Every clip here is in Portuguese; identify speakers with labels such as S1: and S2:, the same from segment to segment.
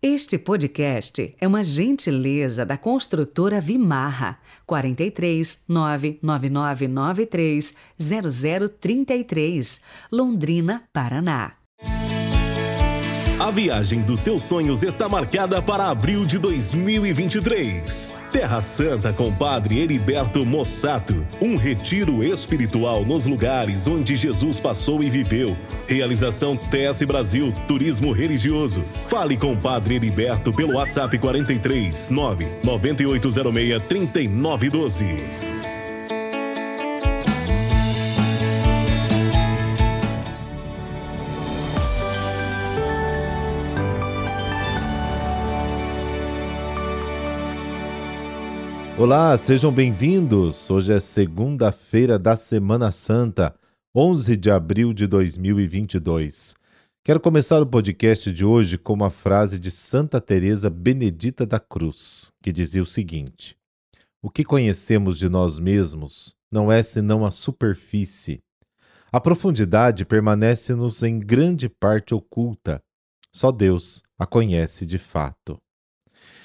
S1: Este podcast é uma gentileza da construtora Vimarra 43 99993 0033, Londrina, Paraná.
S2: A viagem dos seus sonhos está marcada para abril de 2023. Terra Santa com Padre Heriberto Mossato. Um retiro espiritual nos lugares onde Jesus passou e viveu. Realização TS Brasil Turismo Religioso. Fale com Padre Heriberto pelo WhatsApp 43 9 9806 3912.
S3: Olá, sejam bem-vindos. Hoje é segunda-feira da Semana Santa, 11 de abril de 2022. Quero começar o podcast de hoje com uma frase de Santa Teresa Benedita da Cruz, que dizia o seguinte: O que conhecemos de nós mesmos não é senão a superfície. A profundidade permanece-nos em grande parte oculta. Só Deus a conhece de fato.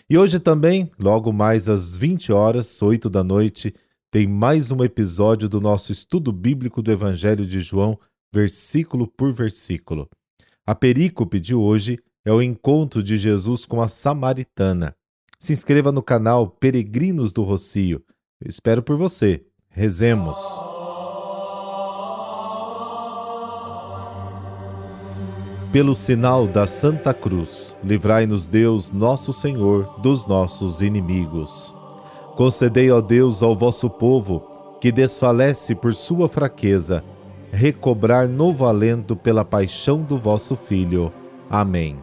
S3: E hoje também, logo mais às 20 horas, 8 da noite, tem mais um episódio do nosso estudo bíblico do Evangelho de João, versículo por versículo. A perícope de hoje é o encontro de Jesus com a samaritana. Se inscreva no canal Peregrinos do Rocio. Eu espero por você. Rezemos. Pelo sinal da Santa Cruz, livrai-nos Deus, nosso Senhor, dos nossos inimigos. Concedei, ó Deus, ao vosso povo, que desfalece por sua fraqueza, recobrar novo alento pela paixão do vosso Filho. Amém.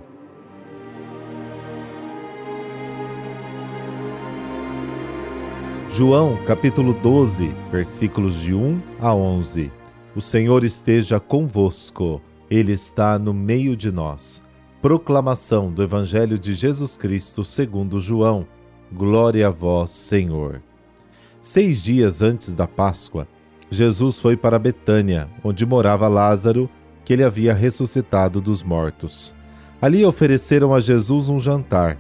S3: João capítulo 12, versículos de 1 a 11. O Senhor esteja convosco. Ele está no meio de nós. Proclamação do Evangelho de Jesus Cristo segundo João. Glória a vós, Senhor. Seis dias antes da Páscoa, Jesus foi para Betânia, onde morava Lázaro, que ele havia ressuscitado dos mortos. Ali ofereceram a Jesus um jantar.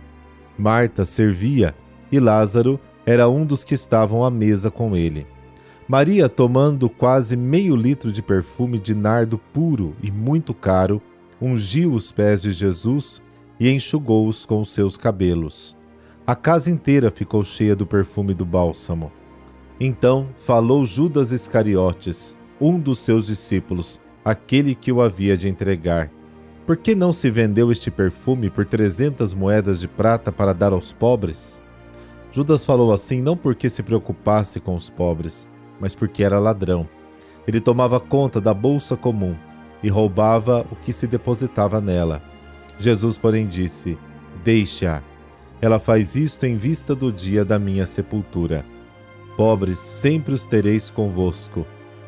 S3: Marta servia e Lázaro era um dos que estavam à mesa com ele. Maria, tomando quase meio litro de perfume de nardo puro e muito caro, ungiu os pés de Jesus e enxugou-os com os seus cabelos. A casa inteira ficou cheia do perfume do bálsamo. Então falou Judas Iscariotes, um dos seus discípulos, aquele que o havia de entregar. Por que não se vendeu este perfume por trezentas moedas de prata para dar aos pobres? Judas falou assim não porque se preocupasse com os pobres, mas porque era ladrão. Ele tomava conta da bolsa comum e roubava o que se depositava nela. Jesus, porém, disse: Deixa. Ela faz isto em vista do dia da minha sepultura. Pobres sempre os tereis convosco,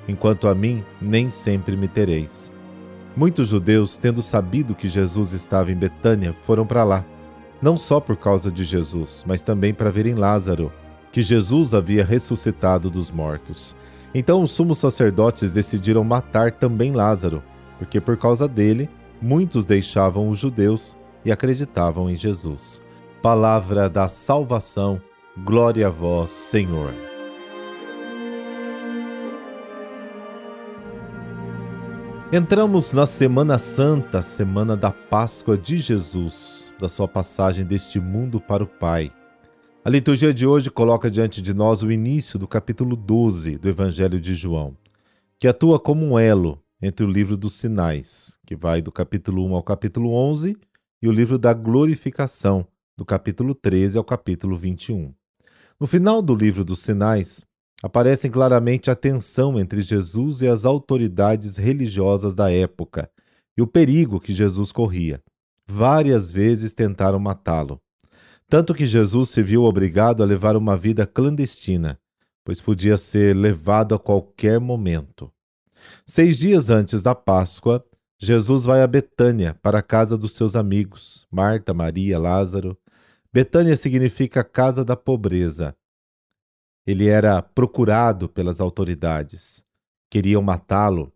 S3: enquanto a mim nem sempre me tereis. Muitos judeus, tendo sabido que Jesus estava em Betânia, foram para lá, não só por causa de Jesus, mas também para verem Lázaro, que Jesus havia ressuscitado dos mortos. Então os sumos sacerdotes decidiram matar também Lázaro, porque por causa dele muitos deixavam os judeus e acreditavam em Jesus. Palavra da salvação, glória a vós, Senhor. Entramos na Semana Santa, semana da Páscoa de Jesus, da sua passagem deste mundo para o Pai. A liturgia de hoje coloca diante de nós o início do capítulo 12 do Evangelho de João, que atua como um elo entre o livro dos sinais, que vai do capítulo 1 ao capítulo 11, e o livro da glorificação, do capítulo 13 ao capítulo 21. No final do livro dos sinais, aparecem claramente a tensão entre Jesus e as autoridades religiosas da época e o perigo que Jesus corria. Várias vezes tentaram matá-lo tanto que Jesus se viu obrigado a levar uma vida clandestina, pois podia ser levado a qualquer momento. Seis dias antes da Páscoa, Jesus vai a Betânia, para a casa dos seus amigos, Marta, Maria, Lázaro. Betânia significa casa da pobreza. Ele era procurado pelas autoridades. Queriam matá-lo.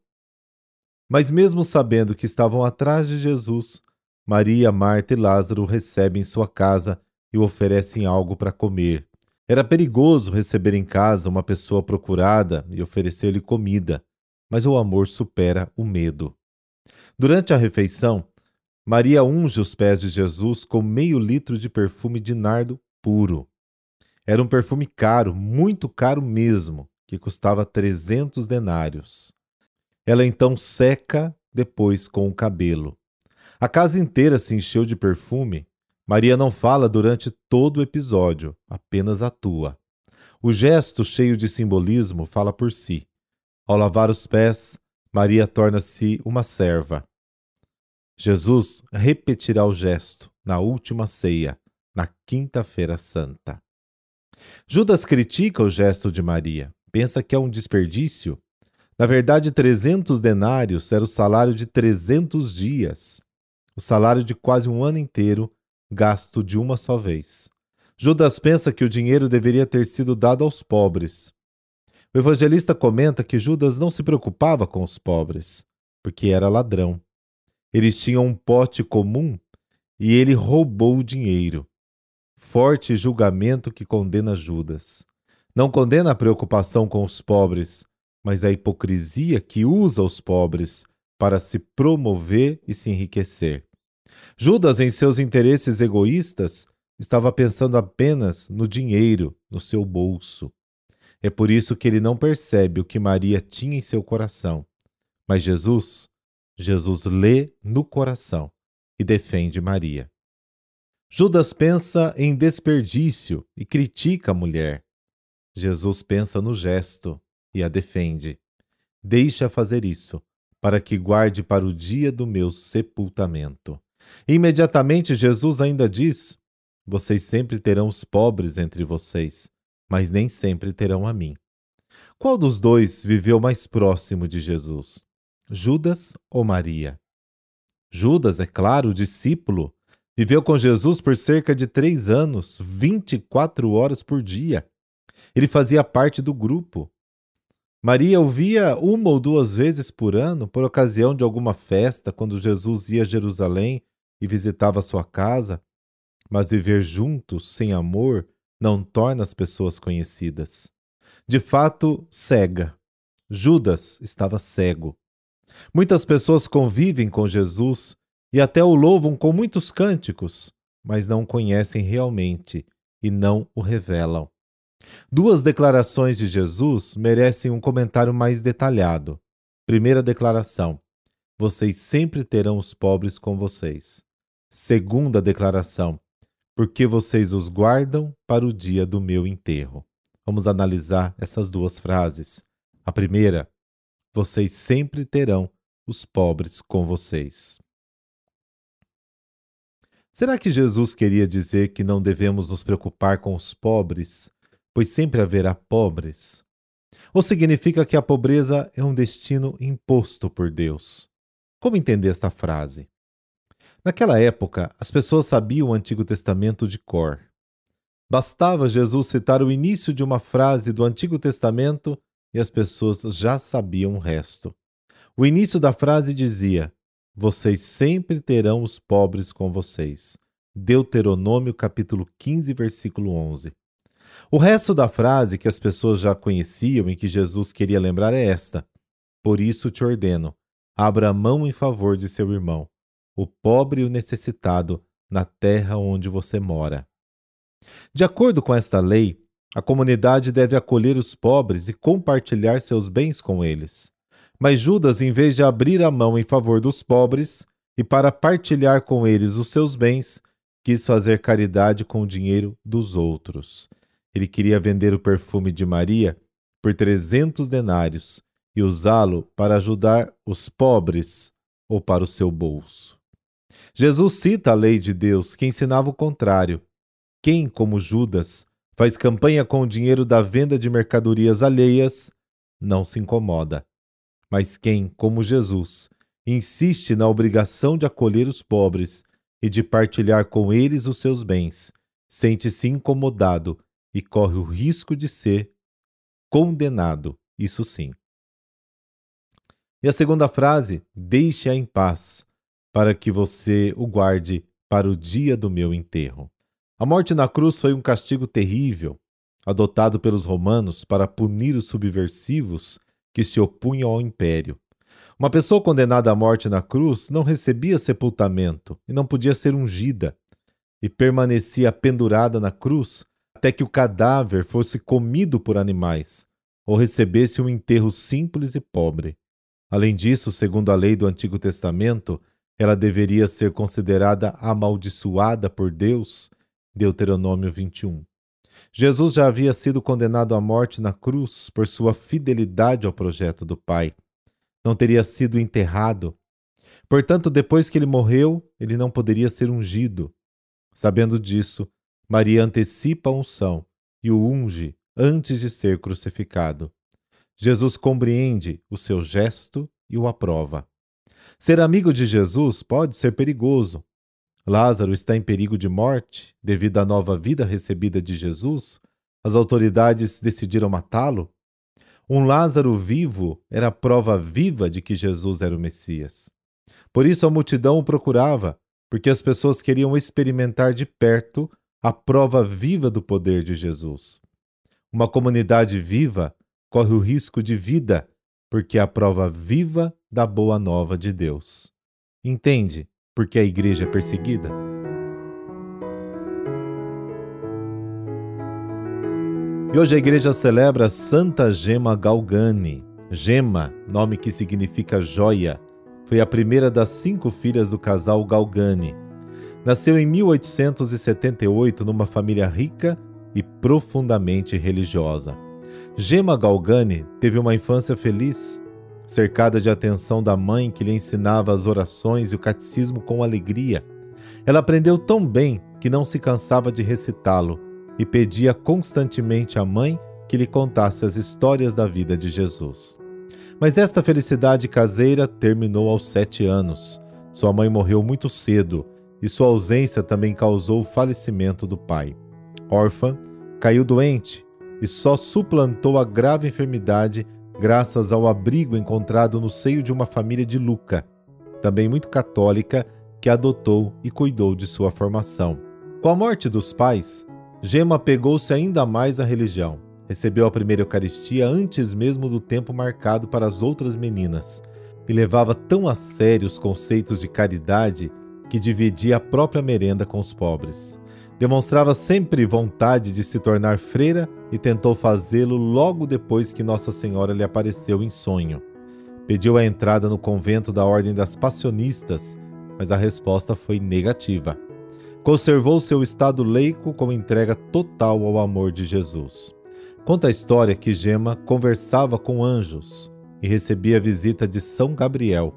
S3: Mas, mesmo sabendo que estavam atrás de Jesus, Maria, Marta e Lázaro recebem em sua casa e oferecem algo para comer. Era perigoso receber em casa uma pessoa procurada e oferecer-lhe comida, mas o amor supera o medo. Durante a refeição, Maria unge os pés de Jesus com meio litro de perfume de nardo puro. Era um perfume caro, muito caro mesmo, que custava 300 denários. Ela então seca depois com o cabelo. A casa inteira se encheu de perfume. Maria não fala durante todo o episódio, apenas atua. O gesto cheio de simbolismo fala por si. Ao lavar os pés, Maria torna-se uma serva. Jesus repetirá o gesto na última ceia, na Quinta-feira Santa. Judas critica o gesto de Maria, pensa que é um desperdício. Na verdade, 300 denários era o salário de 300 dias o salário de quase um ano inteiro gasto de uma só vez. Judas pensa que o dinheiro deveria ter sido dado aos pobres. O evangelista comenta que Judas não se preocupava com os pobres, porque era ladrão. Eles tinham um pote comum e ele roubou o dinheiro. Forte julgamento que condena Judas. Não condena a preocupação com os pobres, mas a hipocrisia que usa os pobres para se promover e se enriquecer. Judas, em seus interesses egoístas, estava pensando apenas no dinheiro, no seu bolso. É por isso que ele não percebe o que Maria tinha em seu coração. Mas Jesus, Jesus lê no coração e defende Maria. Judas pensa em desperdício e critica a mulher. Jesus pensa no gesto e a defende. Deixa fazer isso, para que guarde para o dia do meu sepultamento. Imediatamente Jesus ainda diz: Vocês sempre terão os pobres entre vocês, mas nem sempre terão a mim. Qual dos dois viveu mais próximo de Jesus? Judas ou Maria? Judas, é claro, o discípulo, viveu com Jesus por cerca de três anos, 24 horas por dia. Ele fazia parte do grupo. Maria ouvia uma ou duas vezes por ano, por ocasião de alguma festa, quando Jesus ia a Jerusalém e visitava sua casa, mas viver juntos sem amor não torna as pessoas conhecidas. De fato, cega. Judas estava cego. Muitas pessoas convivem com Jesus e até o louvam com muitos cânticos, mas não conhecem realmente e não o revelam. Duas declarações de Jesus merecem um comentário mais detalhado. Primeira declaração: Vocês sempre terão os pobres com vocês. Segunda declaração: porque vocês os guardam para o dia do meu enterro. Vamos analisar essas duas frases. A primeira: vocês sempre terão os pobres com vocês. Será que Jesus queria dizer que não devemos nos preocupar com os pobres, pois sempre haverá pobres? Ou significa que a pobreza é um destino imposto por Deus? Como entender esta frase? Naquela época, as pessoas sabiam o Antigo Testamento de cor. Bastava Jesus citar o início de uma frase do Antigo Testamento e as pessoas já sabiam o resto. O início da frase dizia: Vocês sempre terão os pobres com vocês. Deuteronômio capítulo 15, versículo 11. O resto da frase que as pessoas já conheciam e que Jesus queria lembrar é esta: Por isso te ordeno, abra a mão em favor de seu irmão o pobre e o necessitado na terra onde você mora. De acordo com esta lei, a comunidade deve acolher os pobres e compartilhar seus bens com eles. Mas Judas, em vez de abrir a mão em favor dos pobres e para partilhar com eles os seus bens, quis fazer caridade com o dinheiro dos outros. Ele queria vender o perfume de Maria por trezentos denários e usá-lo para ajudar os pobres ou para o seu bolso. Jesus cita a lei de Deus, que ensinava o contrário. Quem, como Judas, faz campanha com o dinheiro da venda de mercadorias alheias, não se incomoda. Mas quem, como Jesus, insiste na obrigação de acolher os pobres e de partilhar com eles os seus bens, sente-se incomodado e corre o risco de ser condenado, isso sim. E a segunda frase, deixe-a em paz para que você o guarde para o dia do meu enterro. A morte na cruz foi um castigo terrível, adotado pelos romanos para punir os subversivos que se opunham ao império. Uma pessoa condenada à morte na cruz não recebia sepultamento e não podia ser ungida, e permanecia pendurada na cruz até que o cadáver fosse comido por animais ou recebesse um enterro simples e pobre. Além disso, segundo a lei do Antigo Testamento, ela deveria ser considerada amaldiçoada por Deus. Deuteronômio 21. Jesus já havia sido condenado à morte na cruz por sua fidelidade ao projeto do Pai. Não teria sido enterrado. Portanto, depois que ele morreu, ele não poderia ser ungido. Sabendo disso, Maria antecipa a unção e o unge antes de ser crucificado. Jesus compreende o seu gesto e o aprova. Ser amigo de Jesus pode ser perigoso, Lázaro está em perigo de morte devido à nova vida recebida de Jesus? As autoridades decidiram matá-lo? Um Lázaro vivo era a prova viva de que Jesus era o Messias. Por isso a multidão o procurava, porque as pessoas queriam experimentar de perto a prova viva do poder de Jesus. Uma comunidade viva corre o risco de vida, porque é a prova viva da boa nova de Deus. Entende? porque a igreja é perseguida? E hoje a igreja celebra Santa Gema Galgani. Gema, nome que significa joia, foi a primeira das cinco filhas do casal Galgani. Nasceu em 1878 numa família rica e profundamente religiosa. Gema Galgani teve uma infância feliz cercada de atenção da mãe que lhe ensinava as orações e o catecismo com alegria. Ela aprendeu tão bem que não se cansava de recitá-lo e pedia constantemente à mãe que lhe contasse as histórias da vida de Jesus. Mas esta felicidade caseira terminou aos sete anos. Sua mãe morreu muito cedo e sua ausência também causou o falecimento do pai. Órfã, caiu doente e só suplantou a grave enfermidade graças ao abrigo encontrado no seio de uma família de Luca, também muito católica, que adotou e cuidou de sua formação. Com a morte dos pais, Gema pegou-se ainda mais à religião. Recebeu a primeira Eucaristia antes mesmo do tempo marcado para as outras meninas e levava tão a sério os conceitos de caridade que dividia a própria merenda com os pobres. Demonstrava sempre vontade de se tornar freira e tentou fazê-lo logo depois que Nossa Senhora lhe apareceu em sonho. Pediu a entrada no convento da Ordem das Passionistas, mas a resposta foi negativa. Conservou seu estado leico com entrega total ao amor de Jesus. Conta a história que Gema conversava com anjos e recebia a visita de São Gabriel.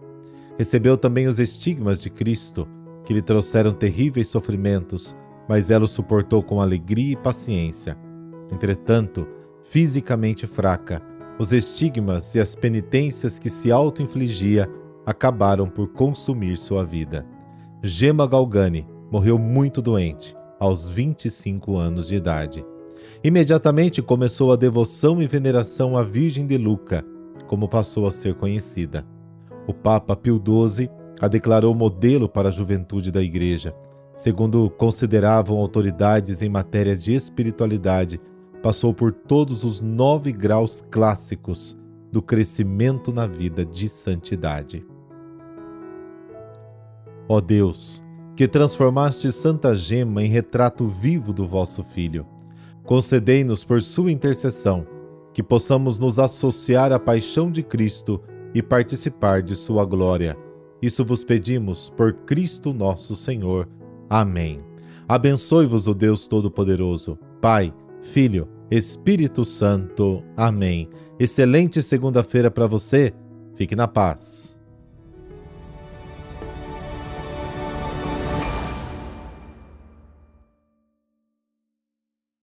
S3: Recebeu também os estigmas de Cristo, que lhe trouxeram terríveis sofrimentos mas ela o suportou com alegria e paciência. Entretanto, fisicamente fraca, os estigmas e as penitências que se auto-infligia acabaram por consumir sua vida. Gema Galgani morreu muito doente, aos 25 anos de idade. Imediatamente começou a devoção e veneração à Virgem de Luca, como passou a ser conhecida. O Papa Pio XII a declarou modelo para a juventude da Igreja segundo consideravam autoridades em matéria de espiritualidade, passou por todos os nove graus clássicos do crescimento na vida de santidade. Ó Deus, que transformaste Santa Gema em retrato vivo do vosso Filho, concedei-nos por sua intercessão que possamos nos associar à paixão de Cristo e participar de sua glória. Isso vos pedimos por Cristo nosso Senhor. Amém. Abençoe-vos o Deus Todo-Poderoso, Pai, Filho, Espírito Santo. Amém. Excelente segunda-feira para você. Fique na paz.